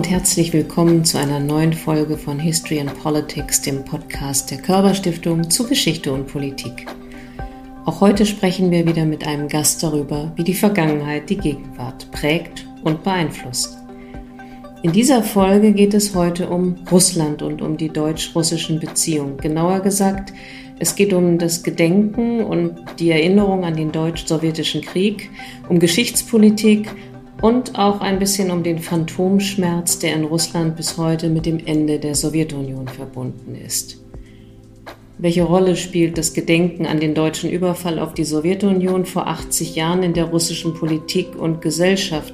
und herzlich willkommen zu einer neuen Folge von History and Politics, dem Podcast der Körperstiftung zu Geschichte und Politik. Auch heute sprechen wir wieder mit einem Gast darüber, wie die Vergangenheit die Gegenwart prägt und beeinflusst. In dieser Folge geht es heute um Russland und um die deutsch-russischen Beziehungen. Genauer gesagt, es geht um das Gedenken und die Erinnerung an den deutsch-sowjetischen Krieg, um Geschichtspolitik und auch ein bisschen um den Phantomschmerz, der in Russland bis heute mit dem Ende der Sowjetunion verbunden ist. Welche Rolle spielt das Gedenken an den deutschen Überfall auf die Sowjetunion vor 80 Jahren in der russischen Politik und Gesellschaft?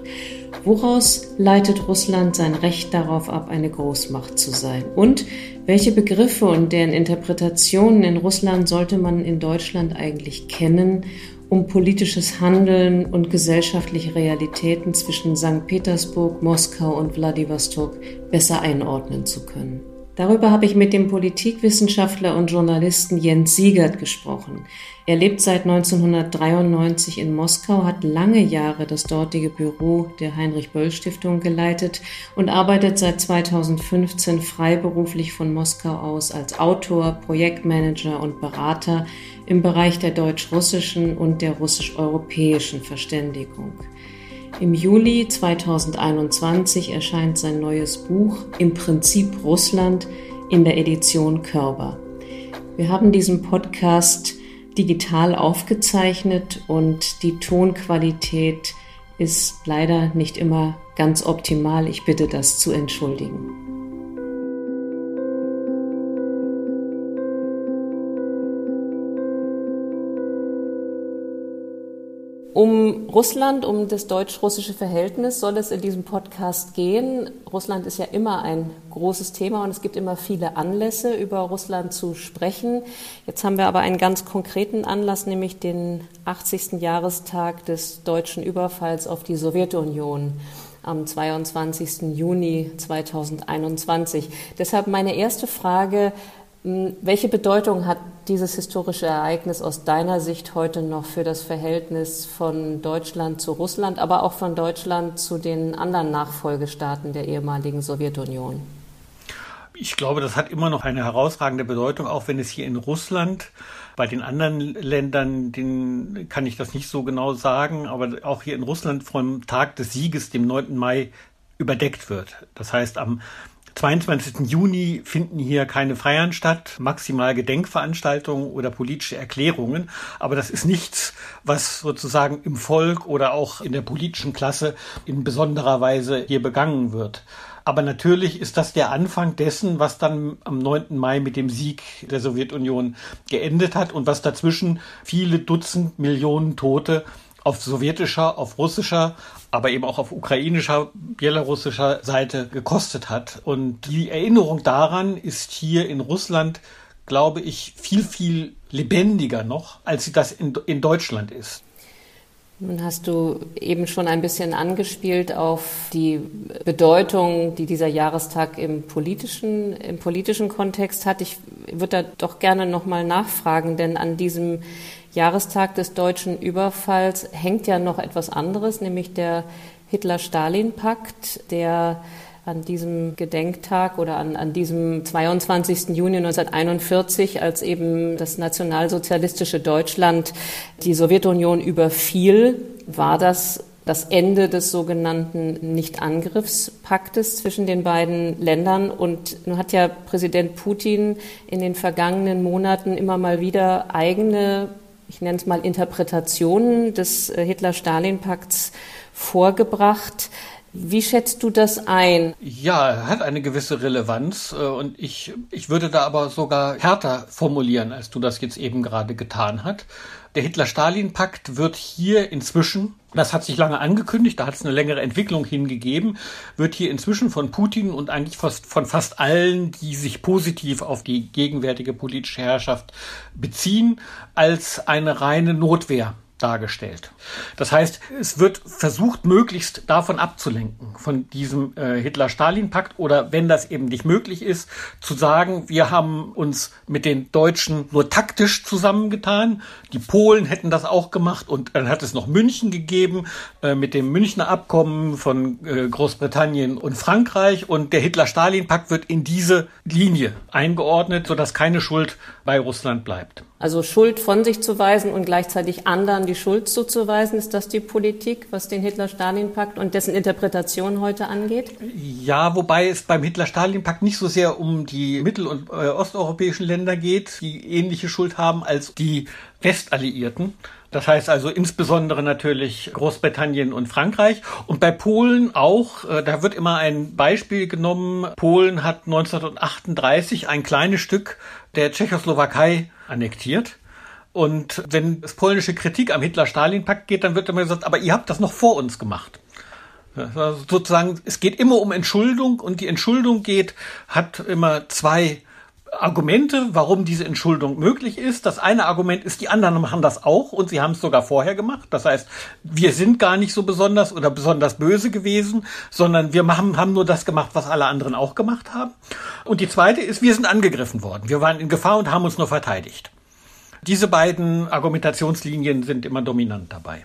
Woraus leitet Russland sein Recht darauf ab, eine Großmacht zu sein? Und welche Begriffe und deren Interpretationen in Russland sollte man in Deutschland eigentlich kennen, um politisches Handeln und gesellschaftliche Realitäten zwischen St. Petersburg, Moskau und Wladiwostok besser einordnen zu können. Darüber habe ich mit dem Politikwissenschaftler und Journalisten Jens Siegert gesprochen. Er lebt seit 1993 in Moskau, hat lange Jahre das dortige Büro der Heinrich Böll Stiftung geleitet und arbeitet seit 2015 freiberuflich von Moskau aus als Autor, Projektmanager und Berater im Bereich der deutsch-russischen und der russisch-europäischen Verständigung. Im Juli 2021 erscheint sein neues Buch Im Prinzip Russland in der Edition Körber. Wir haben diesen Podcast digital aufgezeichnet und die Tonqualität ist leider nicht immer ganz optimal. Ich bitte das zu entschuldigen. Um Russland, um das deutsch-russische Verhältnis soll es in diesem Podcast gehen. Russland ist ja immer ein großes Thema und es gibt immer viele Anlässe, über Russland zu sprechen. Jetzt haben wir aber einen ganz konkreten Anlass, nämlich den 80. Jahrestag des deutschen Überfalls auf die Sowjetunion am 22. Juni 2021. Deshalb meine erste Frage, welche Bedeutung hat dieses historische Ereignis aus deiner Sicht heute noch für das Verhältnis von Deutschland zu Russland, aber auch von Deutschland zu den anderen Nachfolgestaaten der ehemaligen Sowjetunion? Ich glaube, das hat immer noch eine herausragende Bedeutung, auch wenn es hier in Russland, bei den anderen Ländern, den kann ich das nicht so genau sagen, aber auch hier in Russland vom Tag des Sieges, dem 9. Mai, überdeckt wird. Das heißt, am 22. Juni finden hier keine Feiern statt, maximal Gedenkveranstaltungen oder politische Erklärungen. Aber das ist nichts, was sozusagen im Volk oder auch in der politischen Klasse in besonderer Weise hier begangen wird. Aber natürlich ist das der Anfang dessen, was dann am 9. Mai mit dem Sieg der Sowjetunion geendet hat und was dazwischen viele Dutzend Millionen Tote auf sowjetischer, auf russischer, aber eben auch auf ukrainischer, belarussischer Seite gekostet hat. Und die Erinnerung daran ist hier in Russland, glaube ich, viel, viel lebendiger noch, als sie das in, in Deutschland ist. Nun hast du eben schon ein bisschen angespielt auf die Bedeutung, die dieser Jahrestag im politischen, im politischen Kontext hat. Ich würde da doch gerne nochmal nachfragen, denn an diesem Jahrestag des deutschen Überfalls hängt ja noch etwas anderes, nämlich der Hitler-Stalin-Pakt, der an diesem Gedenktag oder an, an diesem 22. Juni 1941, als eben das nationalsozialistische Deutschland die Sowjetunion überfiel, war das das Ende des sogenannten Nichtangriffspaktes zwischen den beiden Ländern. Und nun hat ja Präsident Putin in den vergangenen Monaten immer mal wieder eigene ich nenne es mal Interpretationen des äh, Hitler-Stalin-Pakts vorgebracht. Wie schätzt du das ein? Ja, hat eine gewisse Relevanz äh, und ich, ich würde da aber sogar härter formulieren, als du das jetzt eben gerade getan hast. Der Hitler-Stalin-Pakt wird hier inzwischen, das hat sich lange angekündigt, da hat es eine längere Entwicklung hingegeben, wird hier inzwischen von Putin und eigentlich fast, von fast allen, die sich positiv auf die gegenwärtige politische Herrschaft beziehen, als eine reine Notwehr dargestellt. Das heißt, es wird versucht, möglichst davon abzulenken, von diesem äh, Hitler-Stalin-Pakt oder wenn das eben nicht möglich ist, zu sagen, wir haben uns mit den Deutschen nur taktisch zusammengetan. Die Polen hätten das auch gemacht und dann hat es noch München gegeben äh, mit dem Münchner Abkommen von äh, Großbritannien und Frankreich und der Hitler-Stalin-Pakt wird in diese Linie eingeordnet, sodass keine Schuld bei Russland bleibt. Also Schuld von sich zu weisen und gleichzeitig anderen die Schuld zuzuweisen, ist das die Politik, was den Hitler-Stalin-Pakt und dessen Interpretation heute angeht? Ja, wobei es beim Hitler-Stalin-Pakt nicht so sehr um die mittel- und äh, osteuropäischen Länder geht, die ähnliche Schuld haben als die Westalliierten. Das heißt also insbesondere natürlich Großbritannien und Frankreich. Und bei Polen auch, äh, da wird immer ein Beispiel genommen. Polen hat 1938 ein kleines Stück der Tschechoslowakei annektiert. Und wenn es polnische Kritik am Hitler-Stalin-Pakt geht, dann wird immer gesagt, aber ihr habt das noch vor uns gemacht. Sozusagen, es geht immer um Entschuldung und die Entschuldung geht, hat immer zwei Argumente, warum diese Entschuldung möglich ist. Das eine Argument ist, die anderen machen das auch und sie haben es sogar vorher gemacht. Das heißt, wir sind gar nicht so besonders oder besonders böse gewesen, sondern wir machen, haben nur das gemacht, was alle anderen auch gemacht haben. Und die zweite ist, wir sind angegriffen worden. Wir waren in Gefahr und haben uns nur verteidigt. Diese beiden Argumentationslinien sind immer dominant dabei.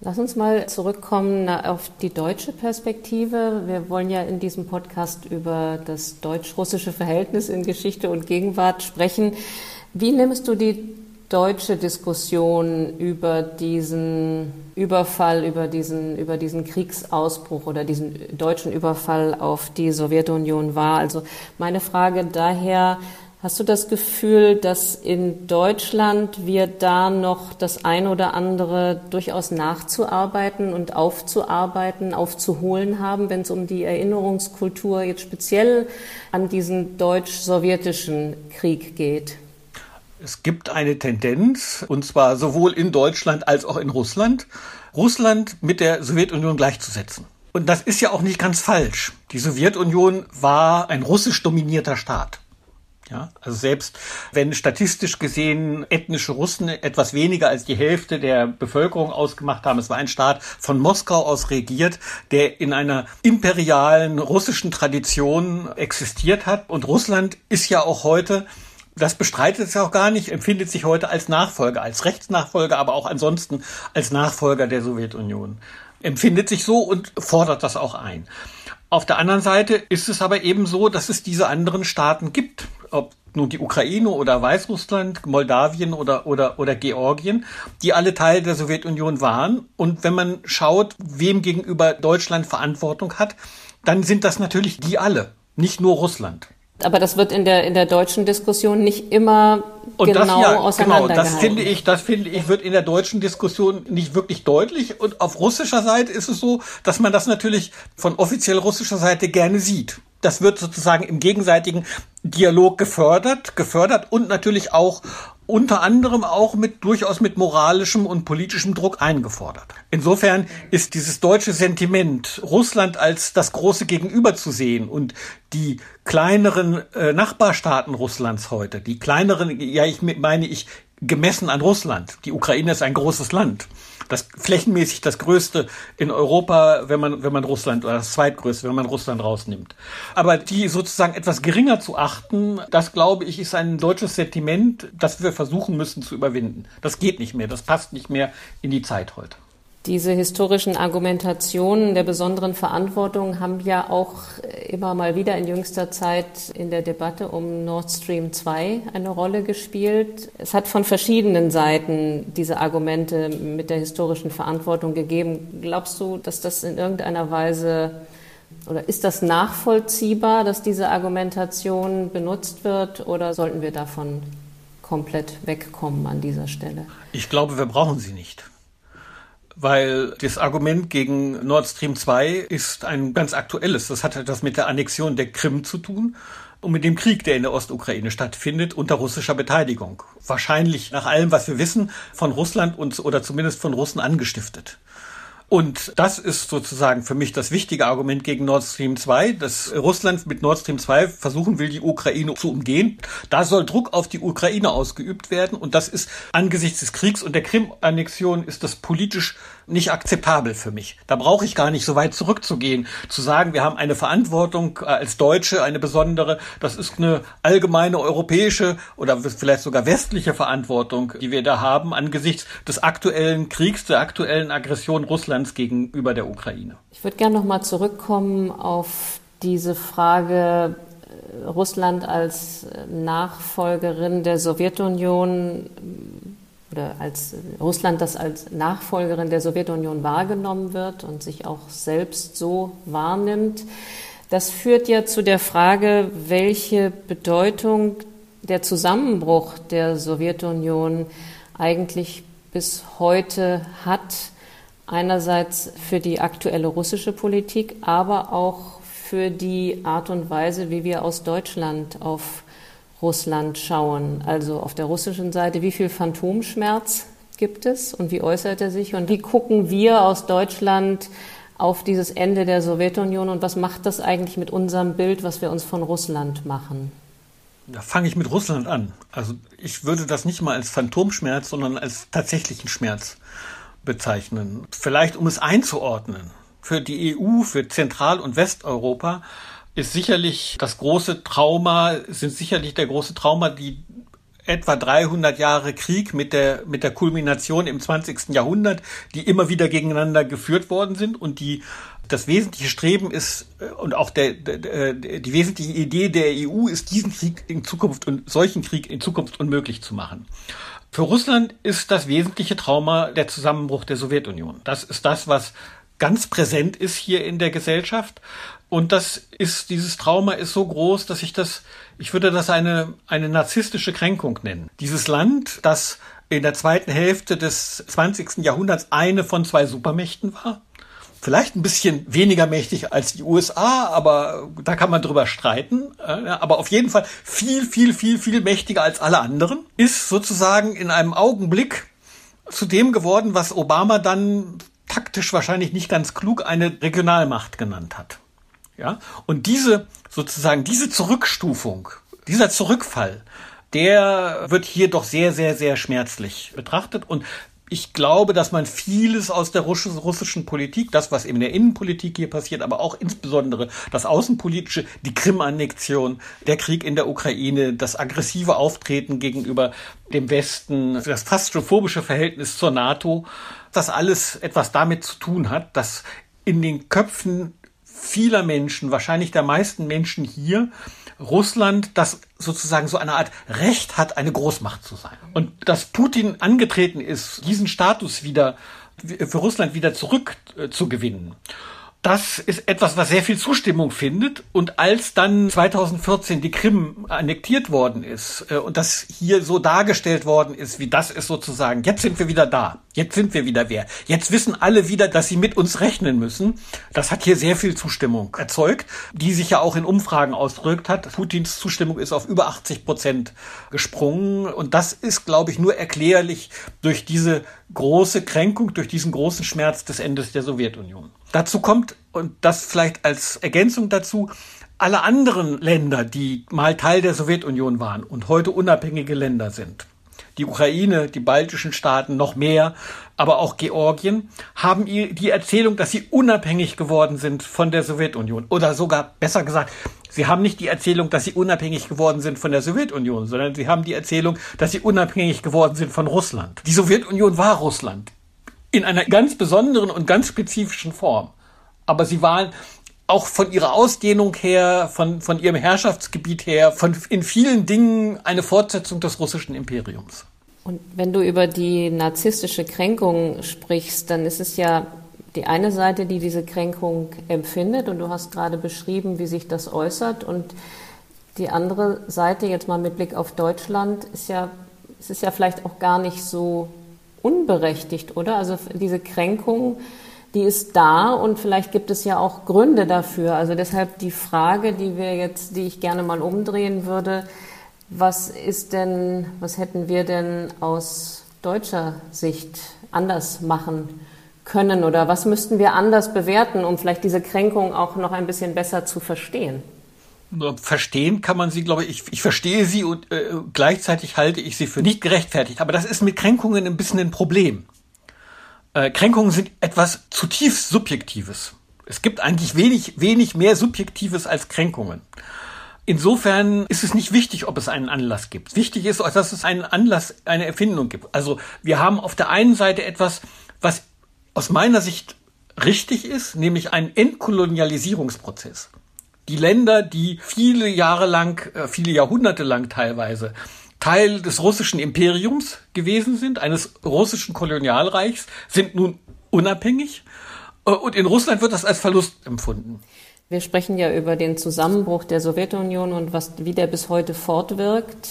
Lass uns mal zurückkommen auf die deutsche Perspektive. Wir wollen ja in diesem Podcast über das deutsch-russische Verhältnis in Geschichte und Gegenwart sprechen. Wie nimmst du die deutsche Diskussion über diesen Überfall, über diesen, über diesen Kriegsausbruch oder diesen deutschen Überfall auf die Sowjetunion wahr? Also meine Frage daher, Hast du das Gefühl, dass in Deutschland wir da noch das ein oder andere durchaus nachzuarbeiten und aufzuarbeiten, aufzuholen haben, wenn es um die Erinnerungskultur jetzt speziell an diesen deutsch-sowjetischen Krieg geht? Es gibt eine Tendenz, und zwar sowohl in Deutschland als auch in Russland, Russland mit der Sowjetunion gleichzusetzen. Und das ist ja auch nicht ganz falsch. Die Sowjetunion war ein russisch dominierter Staat. Ja, also selbst wenn statistisch gesehen ethnische Russen etwas weniger als die Hälfte der Bevölkerung ausgemacht haben, es war ein Staat von Moskau aus regiert, der in einer imperialen russischen Tradition existiert hat. Und Russland ist ja auch heute das bestreitet es ja auch gar nicht, empfindet sich heute als Nachfolger, als Rechtsnachfolger, aber auch ansonsten als Nachfolger der Sowjetunion. Empfindet sich so und fordert das auch ein. Auf der anderen Seite ist es aber eben so, dass es diese anderen Staaten gibt ob nun die Ukraine oder Weißrussland, Moldawien oder, oder, oder Georgien, die alle Teil der Sowjetunion waren. Und wenn man schaut, wem gegenüber Deutschland Verantwortung hat, dann sind das natürlich die alle, nicht nur Russland. Aber das wird in der, in der deutschen Diskussion nicht immer und genau das, ja, Genau, das finde ich, das finde ich, wird in der deutschen Diskussion nicht wirklich deutlich. Und auf russischer Seite ist es so, dass man das natürlich von offiziell russischer Seite gerne sieht das wird sozusagen im gegenseitigen Dialog gefördert, gefördert und natürlich auch unter anderem auch mit durchaus mit moralischem und politischem Druck eingefordert. Insofern ist dieses deutsche Sentiment, Russland als das große Gegenüber zu sehen und die kleineren äh, Nachbarstaaten Russlands heute, die kleineren, ja, ich meine ich gemessen an Russland. Die Ukraine ist ein großes Land das flächenmäßig das größte in Europa, wenn man, wenn man Russland, oder das zweitgrößte, wenn man Russland rausnimmt. Aber die sozusagen etwas geringer zu achten, das glaube ich, ist ein deutsches Sentiment, das wir versuchen müssen zu überwinden. Das geht nicht mehr, das passt nicht mehr in die Zeit heute. Diese historischen Argumentationen der besonderen Verantwortung haben ja auch immer mal wieder in jüngster Zeit in der Debatte um Nord Stream 2 eine Rolle gespielt. Es hat von verschiedenen Seiten diese Argumente mit der historischen Verantwortung gegeben. Glaubst du, dass das in irgendeiner Weise oder ist das nachvollziehbar, dass diese Argumentation benutzt wird oder sollten wir davon komplett wegkommen an dieser Stelle? Ich glaube, wir brauchen sie nicht weil das Argument gegen Nord Stream 2 ist ein ganz aktuelles. Das hat etwas mit der Annexion der Krim zu tun und mit dem Krieg, der in der Ostukraine stattfindet, unter russischer Beteiligung. Wahrscheinlich nach allem, was wir wissen, von Russland und, oder zumindest von Russen angestiftet. Und das ist sozusagen für mich das wichtige Argument gegen Nord Stream 2, dass Russland mit Nord Stream 2 versuchen will, die Ukraine zu umgehen. Da soll Druck auf die Ukraine ausgeübt werden. Und das ist angesichts des Kriegs und der Krim-Annexion ist das politisch nicht akzeptabel für mich. Da brauche ich gar nicht so weit zurückzugehen, zu sagen, wir haben eine Verantwortung äh, als Deutsche, eine besondere, das ist eine allgemeine europäische oder vielleicht sogar westliche Verantwortung, die wir da haben angesichts des aktuellen Kriegs, der aktuellen Aggression Russlands gegenüber der Ukraine. Ich würde gerne noch mal zurückkommen auf diese Frage äh, Russland als Nachfolgerin der Sowjetunion oder als Russland, das als Nachfolgerin der Sowjetunion wahrgenommen wird und sich auch selbst so wahrnimmt. Das führt ja zu der Frage, welche Bedeutung der Zusammenbruch der Sowjetunion eigentlich bis heute hat. Einerseits für die aktuelle russische Politik, aber auch für die Art und Weise, wie wir aus Deutschland auf Russland schauen. Also auf der russischen Seite, wie viel Phantomschmerz gibt es und wie äußert er sich und wie gucken wir aus Deutschland auf dieses Ende der Sowjetunion und was macht das eigentlich mit unserem Bild, was wir uns von Russland machen? Da fange ich mit Russland an. Also ich würde das nicht mal als Phantomschmerz, sondern als tatsächlichen Schmerz bezeichnen. Vielleicht um es einzuordnen. Für die EU, für Zentral- und Westeuropa ist sicherlich das große Trauma, sind sicherlich der große Trauma, die etwa 300 Jahre Krieg mit der, mit der Kulmination im 20. Jahrhundert, die immer wieder gegeneinander geführt worden sind und die, das wesentliche Streben ist äh, und auch der, der, die wesentliche Idee der EU ist, diesen Krieg in Zukunft und solchen Krieg in Zukunft unmöglich zu machen. Für Russland ist das wesentliche Trauma der Zusammenbruch der Sowjetunion. Das ist das, was ganz präsent ist hier in der Gesellschaft. Und das ist, dieses Trauma ist so groß, dass ich das, ich würde das eine, eine narzisstische Kränkung nennen. Dieses Land, das in der zweiten Hälfte des 20. Jahrhunderts eine von zwei Supermächten war, vielleicht ein bisschen weniger mächtig als die USA, aber da kann man drüber streiten. Aber auf jeden Fall viel, viel, viel, viel mächtiger als alle anderen, ist sozusagen in einem Augenblick zu dem geworden, was Obama dann taktisch wahrscheinlich nicht ganz klug eine Regionalmacht genannt hat. Ja, und diese sozusagen diese Zurückstufung, dieser Zurückfall, der wird hier doch sehr, sehr, sehr schmerzlich betrachtet. Und ich glaube, dass man vieles aus der russischen Politik, das, was in der Innenpolitik hier passiert, aber auch insbesondere das Außenpolitische, die Krim-Annexion, der Krieg in der Ukraine, das aggressive Auftreten gegenüber dem Westen, das fast Verhältnis zur NATO, das alles etwas damit zu tun hat, dass in den Köpfen vieler Menschen, wahrscheinlich der meisten Menschen hier, Russland, das sozusagen so eine Art Recht hat, eine Großmacht zu sein. Und dass Putin angetreten ist, diesen Status wieder für Russland wieder zurückzugewinnen. Äh, das ist etwas, was sehr viel Zustimmung findet. Und als dann 2014 die Krim annektiert worden ist äh, und das hier so dargestellt worden ist, wie das ist sozusagen, jetzt sind wir wieder da, jetzt sind wir wieder wer, jetzt wissen alle wieder, dass sie mit uns rechnen müssen, das hat hier sehr viel Zustimmung erzeugt, die sich ja auch in Umfragen ausdrückt hat. Putins Zustimmung ist auf über 80 Prozent gesprungen und das ist, glaube ich, nur erklärlich durch diese große Kränkung, durch diesen großen Schmerz des Endes der Sowjetunion. Dazu kommt, und das vielleicht als Ergänzung dazu, alle anderen Länder, die mal Teil der Sowjetunion waren und heute unabhängige Länder sind, die Ukraine, die baltischen Staaten, noch mehr, aber auch Georgien, haben die Erzählung, dass sie unabhängig geworden sind von der Sowjetunion. Oder sogar, besser gesagt, sie haben nicht die Erzählung, dass sie unabhängig geworden sind von der Sowjetunion, sondern sie haben die Erzählung, dass sie unabhängig geworden sind von Russland. Die Sowjetunion war Russland in einer ganz besonderen und ganz spezifischen Form. Aber sie waren auch von ihrer Ausdehnung her, von, von ihrem Herrschaftsgebiet her, von in vielen Dingen eine Fortsetzung des russischen Imperiums. Und wenn du über die narzisstische Kränkung sprichst, dann ist es ja die eine Seite, die diese Kränkung empfindet, und du hast gerade beschrieben, wie sich das äußert. Und die andere Seite, jetzt mal mit Blick auf Deutschland, ist ja, es ist ja vielleicht auch gar nicht so unberechtigt, oder? Also diese Kränkung, die ist da und vielleicht gibt es ja auch Gründe dafür. Also deshalb die Frage, die wir jetzt, die ich gerne mal umdrehen würde, was ist denn, was hätten wir denn aus deutscher Sicht anders machen können oder was müssten wir anders bewerten, um vielleicht diese Kränkung auch noch ein bisschen besser zu verstehen? Verstehen kann man sie, glaube ich, ich verstehe sie und äh, gleichzeitig halte ich sie für nicht gerechtfertigt. Aber das ist mit Kränkungen ein bisschen ein Problem. Äh, Kränkungen sind etwas zutiefst Subjektives. Es gibt eigentlich wenig, wenig mehr Subjektives als Kränkungen. Insofern ist es nicht wichtig, ob es einen Anlass gibt. Wichtig ist, dass es einen Anlass, eine Erfindung gibt. Also wir haben auf der einen Seite etwas, was aus meiner Sicht richtig ist, nämlich einen Entkolonialisierungsprozess. Die Länder, die viele Jahre lang, äh, viele Jahrhunderte lang teilweise Teil des russischen Imperiums gewesen sind, eines russischen Kolonialreichs, sind nun unabhängig. Äh, und in Russland wird das als Verlust empfunden. Wir sprechen ja über den Zusammenbruch der Sowjetunion und was, wie der bis heute fortwirkt.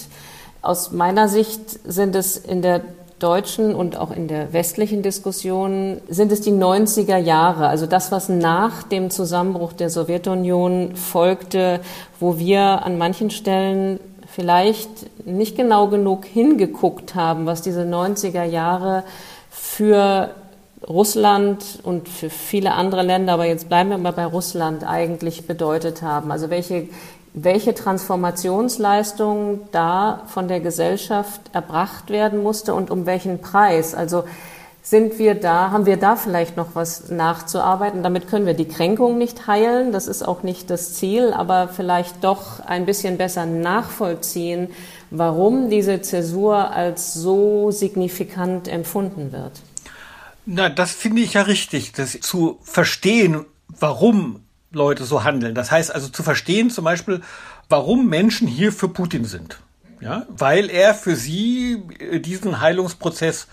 Aus meiner Sicht sind es in der deutschen und auch in der westlichen Diskussion sind es die 90er Jahre, also das, was nach dem Zusammenbruch der Sowjetunion folgte, wo wir an manchen Stellen vielleicht nicht genau genug hingeguckt haben, was diese 90er Jahre für Russland und für viele andere Länder, aber jetzt bleiben wir mal bei Russland, eigentlich bedeutet haben. Also welche welche Transformationsleistung da von der Gesellschaft erbracht werden musste und um welchen Preis. Also sind wir da, haben wir da vielleicht noch was nachzuarbeiten? Damit können wir die Kränkung nicht heilen, das ist auch nicht das Ziel, aber vielleicht doch ein bisschen besser nachvollziehen, warum diese Zäsur als so signifikant empfunden wird. Na, das finde ich ja richtig, das zu verstehen, warum Leute so handeln. Das heißt also zu verstehen zum Beispiel, warum Menschen hier für Putin sind. Ja, weil er für sie äh, diesen Heilungsprozess,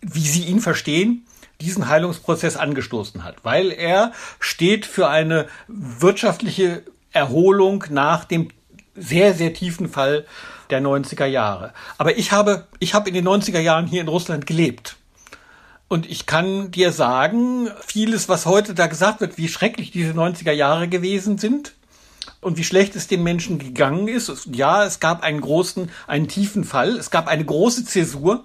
wie sie ihn verstehen, diesen Heilungsprozess angestoßen hat, weil er steht für eine wirtschaftliche Erholung nach dem sehr, sehr tiefen Fall der 90er Jahre. Aber ich habe, ich habe in den 90er Jahren hier in Russland gelebt. Und ich kann dir sagen, vieles, was heute da gesagt wird, wie schrecklich diese 90er Jahre gewesen sind und wie schlecht es den Menschen gegangen ist. Ja, es gab einen großen, einen tiefen Fall. Es gab eine große Zäsur.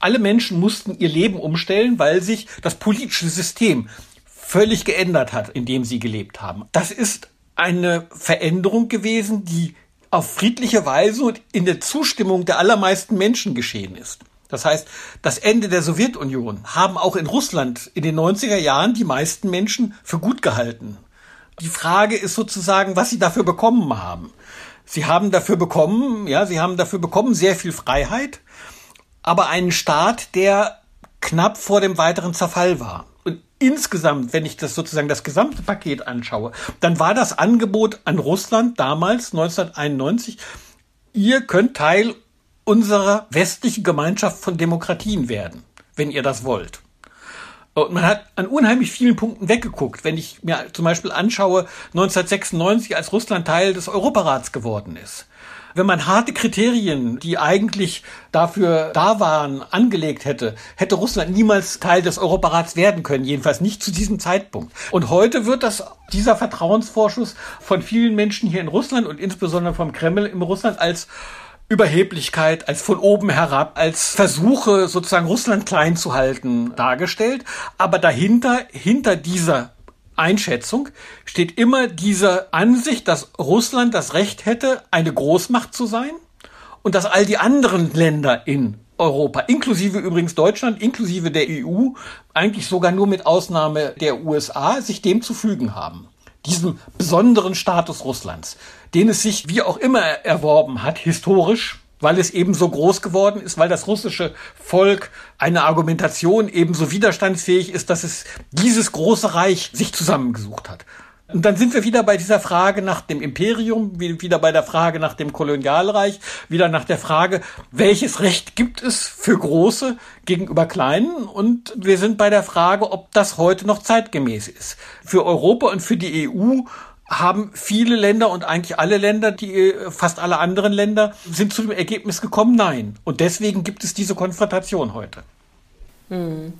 Alle Menschen mussten ihr Leben umstellen, weil sich das politische System völlig geändert hat, in dem sie gelebt haben. Das ist eine Veränderung gewesen, die auf friedliche Weise und in der Zustimmung der allermeisten Menschen geschehen ist. Das heißt, das Ende der Sowjetunion haben auch in Russland in den 90er Jahren die meisten Menschen für gut gehalten. Die Frage ist sozusagen, was sie dafür bekommen haben. Sie haben dafür bekommen, ja, sie haben dafür bekommen sehr viel Freiheit, aber einen Staat, der knapp vor dem weiteren Zerfall war. Und insgesamt, wenn ich das sozusagen das gesamte Paket anschaue, dann war das Angebot an Russland damals 1991, ihr könnt Teil unserer westlichen Gemeinschaft von Demokratien werden, wenn ihr das wollt. Und man hat an unheimlich vielen Punkten weggeguckt. Wenn ich mir zum Beispiel anschaue, 1996, als Russland Teil des Europarats geworden ist. Wenn man harte Kriterien, die eigentlich dafür da waren, angelegt hätte, hätte Russland niemals Teil des Europarats werden können, jedenfalls nicht zu diesem Zeitpunkt. Und heute wird das, dieser Vertrauensvorschuss von vielen Menschen hier in Russland und insbesondere vom Kreml in Russland als Überheblichkeit, als von oben herab, als Versuche sozusagen Russland klein zu halten dargestellt. Aber dahinter, hinter dieser Einschätzung steht immer diese Ansicht, dass Russland das Recht hätte, eine Großmacht zu sein und dass all die anderen Länder in Europa, inklusive übrigens Deutschland, inklusive der EU, eigentlich sogar nur mit Ausnahme der USA, sich dem zu fügen haben. Diesem besonderen Status Russlands den es sich wie auch immer erworben hat, historisch, weil es eben so groß geworden ist, weil das russische Volk eine Argumentation eben so widerstandsfähig ist, dass es dieses große Reich sich zusammengesucht hat. Und dann sind wir wieder bei dieser Frage nach dem Imperium, wieder bei der Frage nach dem Kolonialreich, wieder nach der Frage, welches Recht gibt es für Große gegenüber Kleinen? Und wir sind bei der Frage, ob das heute noch zeitgemäß ist. Für Europa und für die EU haben viele Länder und eigentlich alle Länder, die äh, fast alle anderen Länder, sind zu dem Ergebnis gekommen, nein. Und deswegen gibt es diese Konfrontation heute. Hm.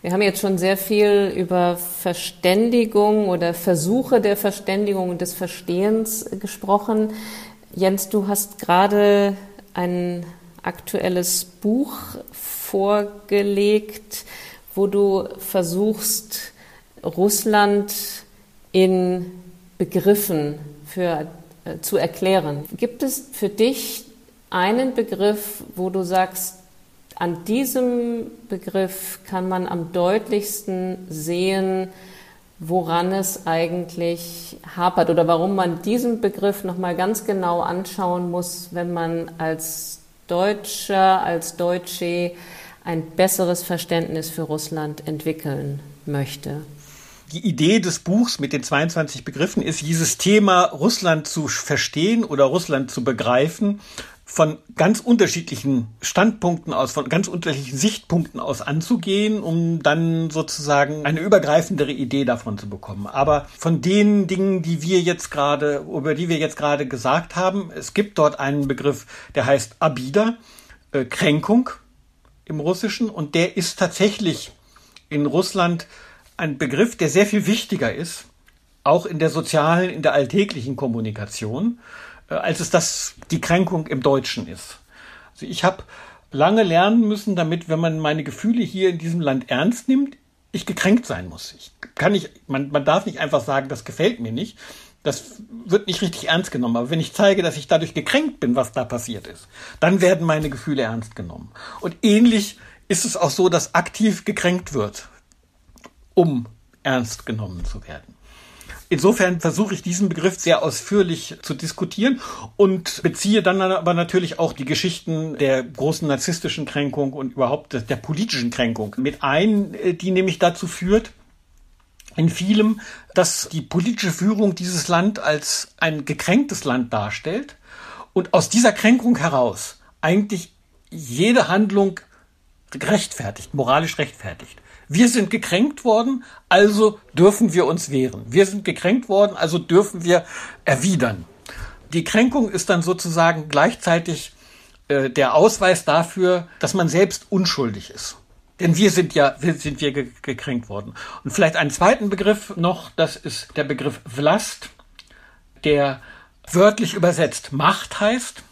Wir haben jetzt schon sehr viel über Verständigung oder Versuche der Verständigung und des Verstehens gesprochen. Jens, du hast gerade ein aktuelles Buch vorgelegt, wo du versuchst, Russland in Begriffen für, äh, zu erklären. Gibt es für dich einen Begriff, wo du sagst, an diesem Begriff kann man am deutlichsten sehen, woran es eigentlich hapert oder warum man diesen Begriff nochmal ganz genau anschauen muss, wenn man als Deutscher, als Deutsche ein besseres Verständnis für Russland entwickeln möchte. Die Idee des Buchs mit den 22 Begriffen ist, dieses Thema Russland zu verstehen oder Russland zu begreifen von ganz unterschiedlichen Standpunkten aus, von ganz unterschiedlichen Sichtpunkten aus anzugehen, um dann sozusagen eine übergreifendere Idee davon zu bekommen. Aber von den Dingen, die wir jetzt gerade, über die wir jetzt gerade gesagt haben, es gibt dort einen Begriff, der heißt Abida, äh, Kränkung im Russischen, und der ist tatsächlich in Russland ein Begriff, der sehr viel wichtiger ist, auch in der sozialen, in der alltäglichen Kommunikation als es das die Kränkung im Deutschen ist. Also ich habe lange lernen müssen, damit, wenn man meine Gefühle hier in diesem Land ernst nimmt, ich gekränkt sein muss. Ich kann nicht, man, man darf nicht einfach sagen, das gefällt mir nicht. Das wird nicht richtig ernst genommen. Aber wenn ich zeige, dass ich dadurch gekränkt bin, was da passiert ist, dann werden meine Gefühle ernst genommen. Und ähnlich ist es auch so, dass aktiv gekränkt wird, um ernst genommen zu werden. Insofern versuche ich diesen Begriff sehr ausführlich zu diskutieren und beziehe dann aber natürlich auch die Geschichten der großen narzisstischen Kränkung und überhaupt der politischen Kränkung mit ein, die nämlich dazu führt, in vielem, dass die politische Führung dieses Land als ein gekränktes Land darstellt und aus dieser Kränkung heraus eigentlich jede Handlung rechtfertigt, moralisch rechtfertigt. Wir sind gekränkt worden, also dürfen wir uns wehren. Wir sind gekränkt worden, also dürfen wir erwidern. Die Kränkung ist dann sozusagen gleichzeitig äh, der Ausweis dafür, dass man selbst unschuldig ist. Denn wir sind ja, wir sind wir gekränkt worden. Und vielleicht einen zweiten Begriff noch, das ist der Begriff Vlast, der wörtlich übersetzt Macht heißt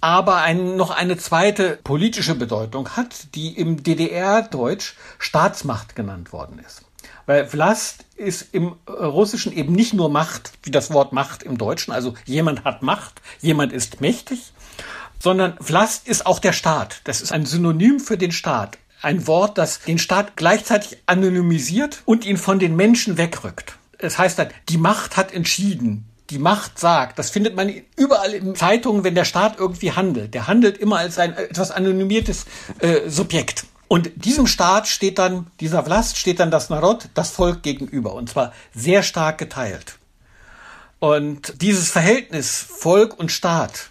aber ein, noch eine zweite politische Bedeutung hat, die im DDR-Deutsch Staatsmacht genannt worden ist. Weil Vlast ist im Russischen eben nicht nur Macht, wie das Wort Macht im Deutschen, also jemand hat Macht, jemand ist mächtig, sondern Vlast ist auch der Staat. Das ist ein Synonym für den Staat. Ein Wort, das den Staat gleichzeitig anonymisiert und ihn von den Menschen wegrückt. Es heißt dann, die Macht hat entschieden, die Macht sagt. Das findet man überall in Zeitungen, wenn der Staat irgendwie handelt. Der handelt immer als ein etwas anonymiertes äh, Subjekt. Und diesem Staat steht dann, dieser Vlast steht dann das Narod, das Volk gegenüber. Und zwar sehr stark geteilt. Und dieses Verhältnis Volk und Staat,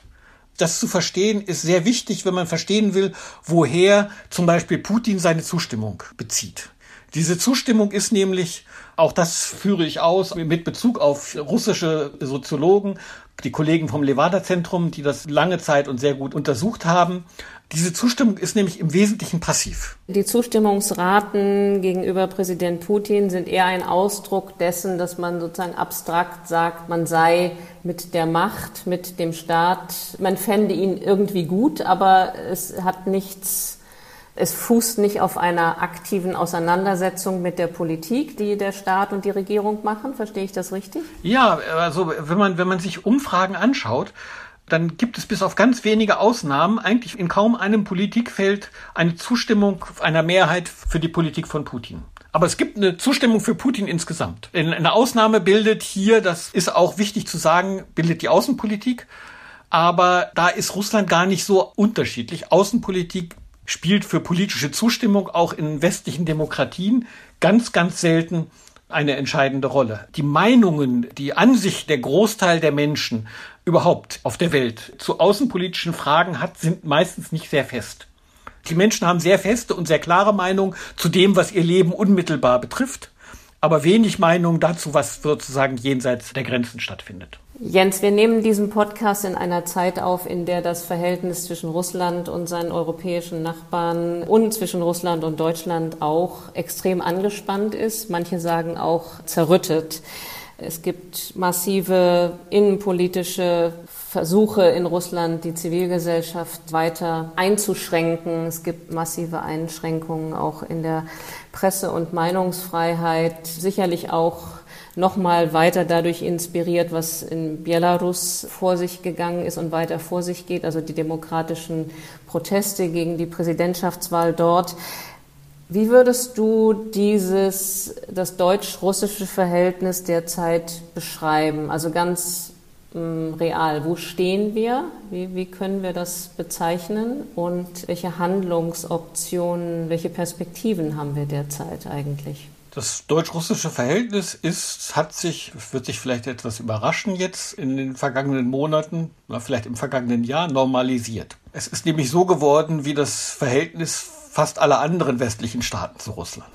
das zu verstehen, ist sehr wichtig, wenn man verstehen will, woher zum Beispiel Putin seine Zustimmung bezieht. Diese Zustimmung ist nämlich auch das führe ich aus mit Bezug auf russische Soziologen, die Kollegen vom Levada-Zentrum, die das lange Zeit und sehr gut untersucht haben. Diese Zustimmung ist nämlich im Wesentlichen passiv. Die Zustimmungsraten gegenüber Präsident Putin sind eher ein Ausdruck dessen, dass man sozusagen abstrakt sagt, man sei mit der Macht, mit dem Staat, man fände ihn irgendwie gut, aber es hat nichts es fußt nicht auf einer aktiven Auseinandersetzung mit der Politik, die der Staat und die Regierung machen. Verstehe ich das richtig? Ja, also wenn man, wenn man sich Umfragen anschaut, dann gibt es bis auf ganz wenige Ausnahmen eigentlich in kaum einem Politikfeld eine Zustimmung einer Mehrheit für die Politik von Putin. Aber es gibt eine Zustimmung für Putin insgesamt. Eine Ausnahme bildet hier, das ist auch wichtig zu sagen, bildet die Außenpolitik. Aber da ist Russland gar nicht so unterschiedlich. Außenpolitik spielt für politische Zustimmung auch in westlichen Demokratien ganz, ganz selten eine entscheidende Rolle. Die Meinungen, die Ansicht der Großteil der Menschen überhaupt auf der Welt zu außenpolitischen Fragen hat, sind meistens nicht sehr fest. Die Menschen haben sehr feste und sehr klare Meinungen zu dem, was ihr Leben unmittelbar betrifft, aber wenig Meinung dazu, was sozusagen jenseits der Grenzen stattfindet. Jens, wir nehmen diesen Podcast in einer Zeit auf, in der das Verhältnis zwischen Russland und seinen europäischen Nachbarn und zwischen Russland und Deutschland auch extrem angespannt ist. Manche sagen auch zerrüttet. Es gibt massive innenpolitische Versuche in Russland, die Zivilgesellschaft weiter einzuschränken. Es gibt massive Einschränkungen auch in der Presse- und Meinungsfreiheit. Sicherlich auch nochmal weiter dadurch inspiriert, was in Belarus vor sich gegangen ist und weiter vor sich geht, also die demokratischen Proteste gegen die Präsidentschaftswahl dort. Wie würdest du dieses, das deutsch-russische Verhältnis derzeit beschreiben? Also ganz ähm, real. Wo stehen wir? Wie, wie können wir das bezeichnen? Und welche Handlungsoptionen, welche Perspektiven haben wir derzeit eigentlich? Das deutsch-russische Verhältnis ist, hat sich, wird sich vielleicht etwas überraschen jetzt in den vergangenen Monaten, oder vielleicht im vergangenen Jahr normalisiert. Es ist nämlich so geworden wie das Verhältnis fast aller anderen westlichen Staaten zu Russland.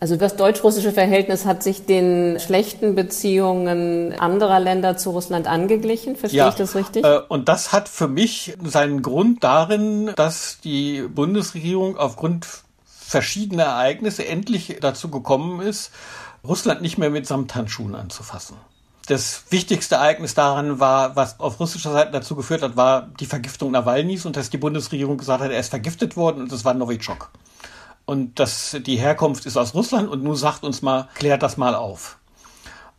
Also das deutsch-russische Verhältnis hat sich den schlechten Beziehungen anderer Länder zu Russland angeglichen. Verstehe ja, ich das richtig? Äh, und das hat für mich seinen Grund darin, dass die Bundesregierung aufgrund verschiedener Ereignisse endlich dazu gekommen ist, Russland nicht mehr mit Samthandschuhen anzufassen. Das wichtigste Ereignis daran war, was auf russischer Seite dazu geführt hat, war die Vergiftung Nawalnys und dass die Bundesregierung gesagt hat, er ist vergiftet worden und das war Novichok und das, die Herkunft ist aus Russland und nun sagt uns mal, klärt das mal auf.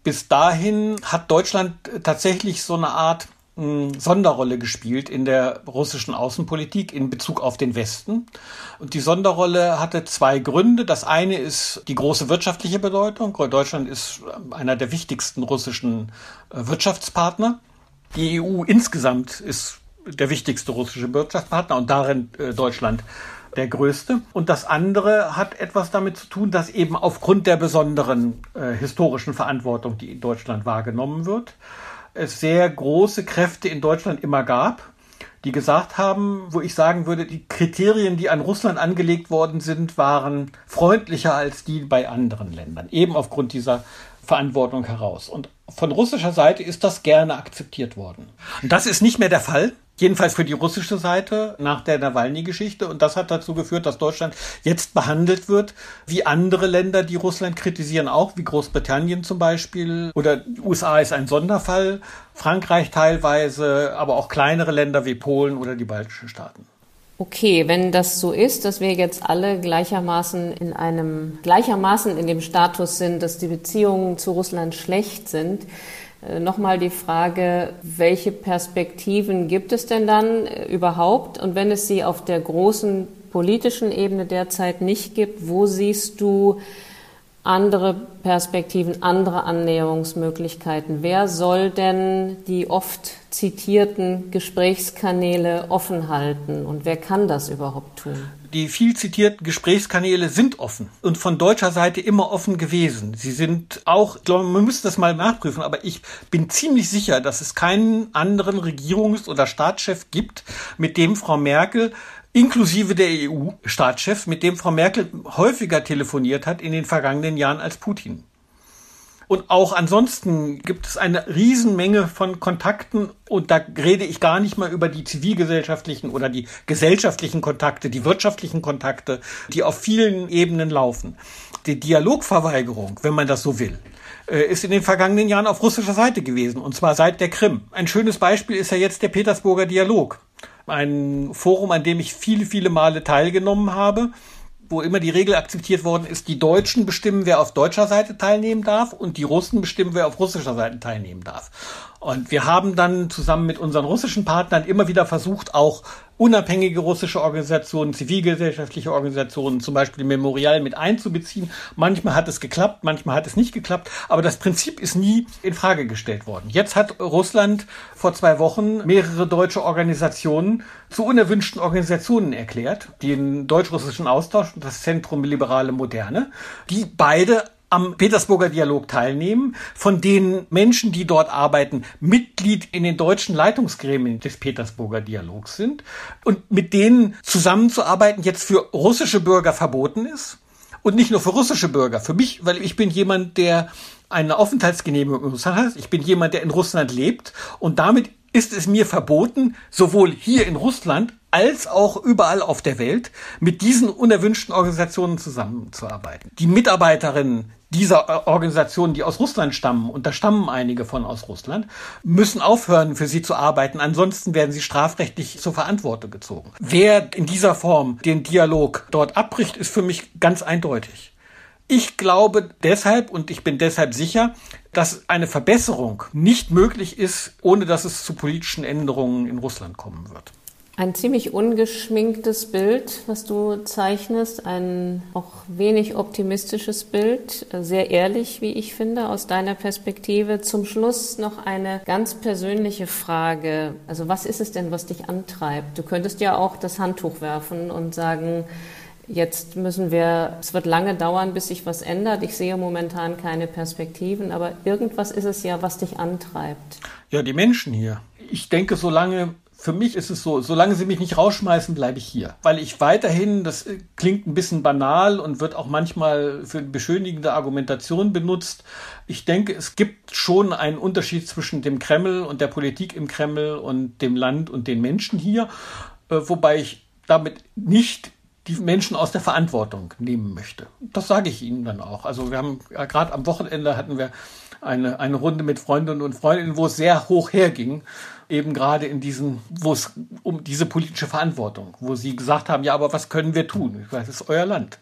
Bis dahin hat Deutschland tatsächlich so eine Art Sonderrolle gespielt in der russischen Außenpolitik in Bezug auf den Westen. Und die Sonderrolle hatte zwei Gründe. Das eine ist die große wirtschaftliche Bedeutung. Deutschland ist einer der wichtigsten russischen äh, Wirtschaftspartner. Die EU insgesamt ist der wichtigste russische Wirtschaftspartner und darin äh, Deutschland der größte. Und das andere hat etwas damit zu tun, dass eben aufgrund der besonderen äh, historischen Verantwortung, die in Deutschland wahrgenommen wird, es sehr große Kräfte in Deutschland immer gab, die gesagt haben, wo ich sagen würde, die Kriterien, die an Russland angelegt worden sind, waren freundlicher als die bei anderen Ländern, eben aufgrund dieser Verantwortung heraus. Und von russischer Seite ist das gerne akzeptiert worden. Und das ist nicht mehr der Fall. Jedenfalls für die russische Seite nach der Nawalny-Geschichte. Und das hat dazu geführt, dass Deutschland jetzt behandelt wird wie andere Länder, die Russland kritisieren, auch wie Großbritannien zum Beispiel. Oder die USA ist ein Sonderfall, Frankreich teilweise, aber auch kleinere Länder wie Polen oder die baltischen Staaten. Okay, wenn das so ist, dass wir jetzt alle gleichermaßen in einem, gleichermaßen in dem Status sind, dass die Beziehungen zu Russland schlecht sind, äh, Nochmal die Frage, welche Perspektiven gibt es denn dann äh, überhaupt? Und wenn es sie auf der großen politischen Ebene derzeit nicht gibt, wo siehst du andere Perspektiven, andere Annäherungsmöglichkeiten? Wer soll denn die oft zitierten Gesprächskanäle offen halten und wer kann das überhaupt tun? Die viel zitierten Gesprächskanäle sind offen und von deutscher Seite immer offen gewesen. Sie sind auch, ich glaube, man müsste das mal nachprüfen, aber ich bin ziemlich sicher, dass es keinen anderen Regierungs- oder Staatschef gibt, mit dem Frau Merkel inklusive der EU-Staatschef, mit dem Frau Merkel häufiger telefoniert hat in den vergangenen Jahren als Putin. Und auch ansonsten gibt es eine Riesenmenge von Kontakten und da rede ich gar nicht mal über die zivilgesellschaftlichen oder die gesellschaftlichen Kontakte, die wirtschaftlichen Kontakte, die auf vielen Ebenen laufen. Die Dialogverweigerung, wenn man das so will, äh, ist in den vergangenen Jahren auf russischer Seite gewesen, und zwar seit der Krim. Ein schönes Beispiel ist ja jetzt der Petersburger Dialog. Ein Forum, an dem ich viele, viele Male teilgenommen habe wo immer die Regel akzeptiert worden ist, die Deutschen bestimmen, wer auf deutscher Seite teilnehmen darf und die Russen bestimmen, wer auf russischer Seite teilnehmen darf. Und wir haben dann zusammen mit unseren russischen Partnern immer wieder versucht, auch unabhängige russische Organisationen, zivilgesellschaftliche Organisationen, zum Beispiel Memorial mit einzubeziehen. Manchmal hat es geklappt, manchmal hat es nicht geklappt, aber das Prinzip ist nie in Frage gestellt worden. Jetzt hat Russland vor zwei Wochen mehrere deutsche Organisationen zu unerwünschten Organisationen erklärt, den deutsch-russischen Austausch und das Zentrum Liberale Moderne, die beide am Petersburger Dialog teilnehmen, von denen Menschen, die dort arbeiten, Mitglied in den deutschen Leitungsgremien des Petersburger Dialogs sind und mit denen zusammenzuarbeiten jetzt für russische Bürger verboten ist. Und nicht nur für russische Bürger, für mich, weil ich bin jemand, der eine Aufenthaltsgenehmigung in Russland hat. Ich bin jemand, der in Russland lebt und damit ist es mir verboten, sowohl hier in Russland als auch überall auf der Welt mit diesen unerwünschten Organisationen zusammenzuarbeiten. Die Mitarbeiterinnen dieser Organisationen, die aus Russland stammen, und da stammen einige von aus Russland, müssen aufhören, für sie zu arbeiten. Ansonsten werden sie strafrechtlich zur Verantwortung gezogen. Wer in dieser Form den Dialog dort abbricht, ist für mich ganz eindeutig. Ich glaube deshalb und ich bin deshalb sicher, dass eine Verbesserung nicht möglich ist, ohne dass es zu politischen Änderungen in Russland kommen wird. Ein ziemlich ungeschminktes Bild, was du zeichnest, ein auch wenig optimistisches Bild, sehr ehrlich, wie ich finde, aus deiner Perspektive. Zum Schluss noch eine ganz persönliche Frage. Also was ist es denn, was dich antreibt? Du könntest ja auch das Handtuch werfen und sagen, Jetzt müssen wir, es wird lange dauern, bis sich was ändert. Ich sehe momentan keine Perspektiven, aber irgendwas ist es ja, was dich antreibt. Ja, die Menschen hier. Ich denke, solange für mich ist es so, solange sie mich nicht rausschmeißen, bleibe ich hier. Weil ich weiterhin, das klingt ein bisschen banal und wird auch manchmal für beschönigende Argumentation benutzt. Ich denke, es gibt schon einen Unterschied zwischen dem Kreml und der Politik im Kreml und dem Land und den Menschen hier, äh, wobei ich damit nicht die Menschen aus der Verantwortung nehmen möchte. Das sage ich Ihnen dann auch. Also wir haben ja, gerade am Wochenende hatten wir eine, eine Runde mit Freundinnen und Freundinnen, wo es sehr hoch herging, eben gerade in diesen, wo es um diese politische Verantwortung, wo sie gesagt haben, ja, aber was können wir tun? Ich weiß, es ist euer Land.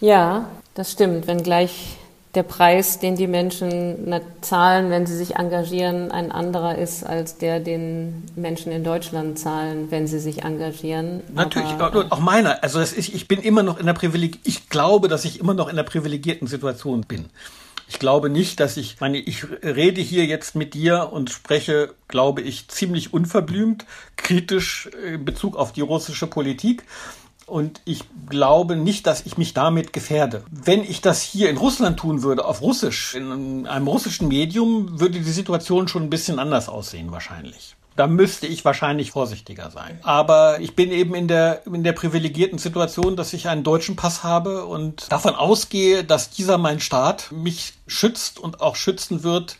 Ja, das stimmt, wenngleich der Preis, den die Menschen zahlen, wenn sie sich engagieren, ein anderer ist als der, den Menschen in Deutschland zahlen, wenn sie sich engagieren. Natürlich, Aber, auch meiner. Also ist, ich bin immer noch in der Privileg. Ich glaube, dass ich immer noch in der privilegierten Situation bin. Ich glaube nicht, dass ich, meine, ich rede hier jetzt mit dir und spreche, glaube ich, ziemlich unverblümt, kritisch in Bezug auf die russische Politik und ich glaube nicht, dass ich mich damit gefährde. Wenn ich das hier in Russland tun würde, auf Russisch, in einem russischen Medium, würde die Situation schon ein bisschen anders aussehen wahrscheinlich. Da müsste ich wahrscheinlich vorsichtiger sein. Aber ich bin eben in der, in der privilegierten Situation, dass ich einen deutschen Pass habe und davon ausgehe, dass dieser mein Staat mich schützt und auch schützen wird,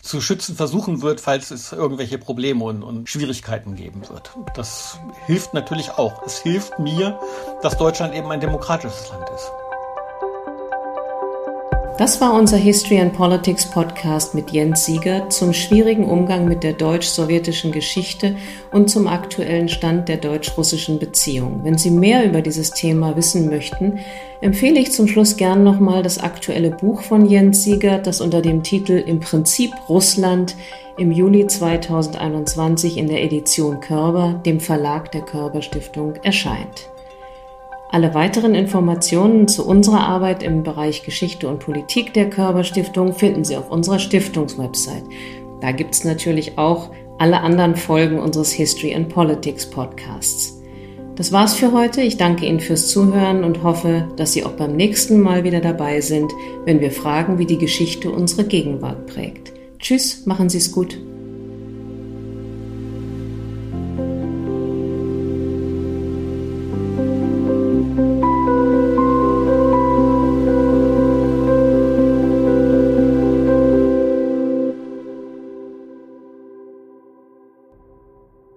zu schützen versuchen wird, falls es irgendwelche Probleme und, und, Schwierigkeiten geben wird. Das hilft natürlich auch. Es hilft mir, dass Deutschland eben ein demokratisches Land ist. Das war unser History and Politics Podcast mit Jens Sieger zum schwierigen Umgang mit der deutsch-sowjetischen Geschichte und zum aktuellen Stand der deutsch-russischen Beziehung. Wenn Sie mehr über dieses Thema wissen möchten, empfehle ich zum Schluss gern nochmal das aktuelle Buch von Jens Sieger, das unter dem Titel Im Prinzip Russland im Juli 2021 in der Edition Körber, dem Verlag der Körber Stiftung, erscheint. Alle weiteren Informationen zu unserer Arbeit im Bereich Geschichte und Politik der Körperstiftung finden Sie auf unserer Stiftungswebsite. Da gibt es natürlich auch alle anderen Folgen unseres History and Politics Podcasts. Das war's für heute. Ich danke Ihnen fürs Zuhören und hoffe, dass Sie auch beim nächsten Mal wieder dabei sind, wenn wir fragen, wie die Geschichte unsere Gegenwart prägt. Tschüss, machen Sie es gut.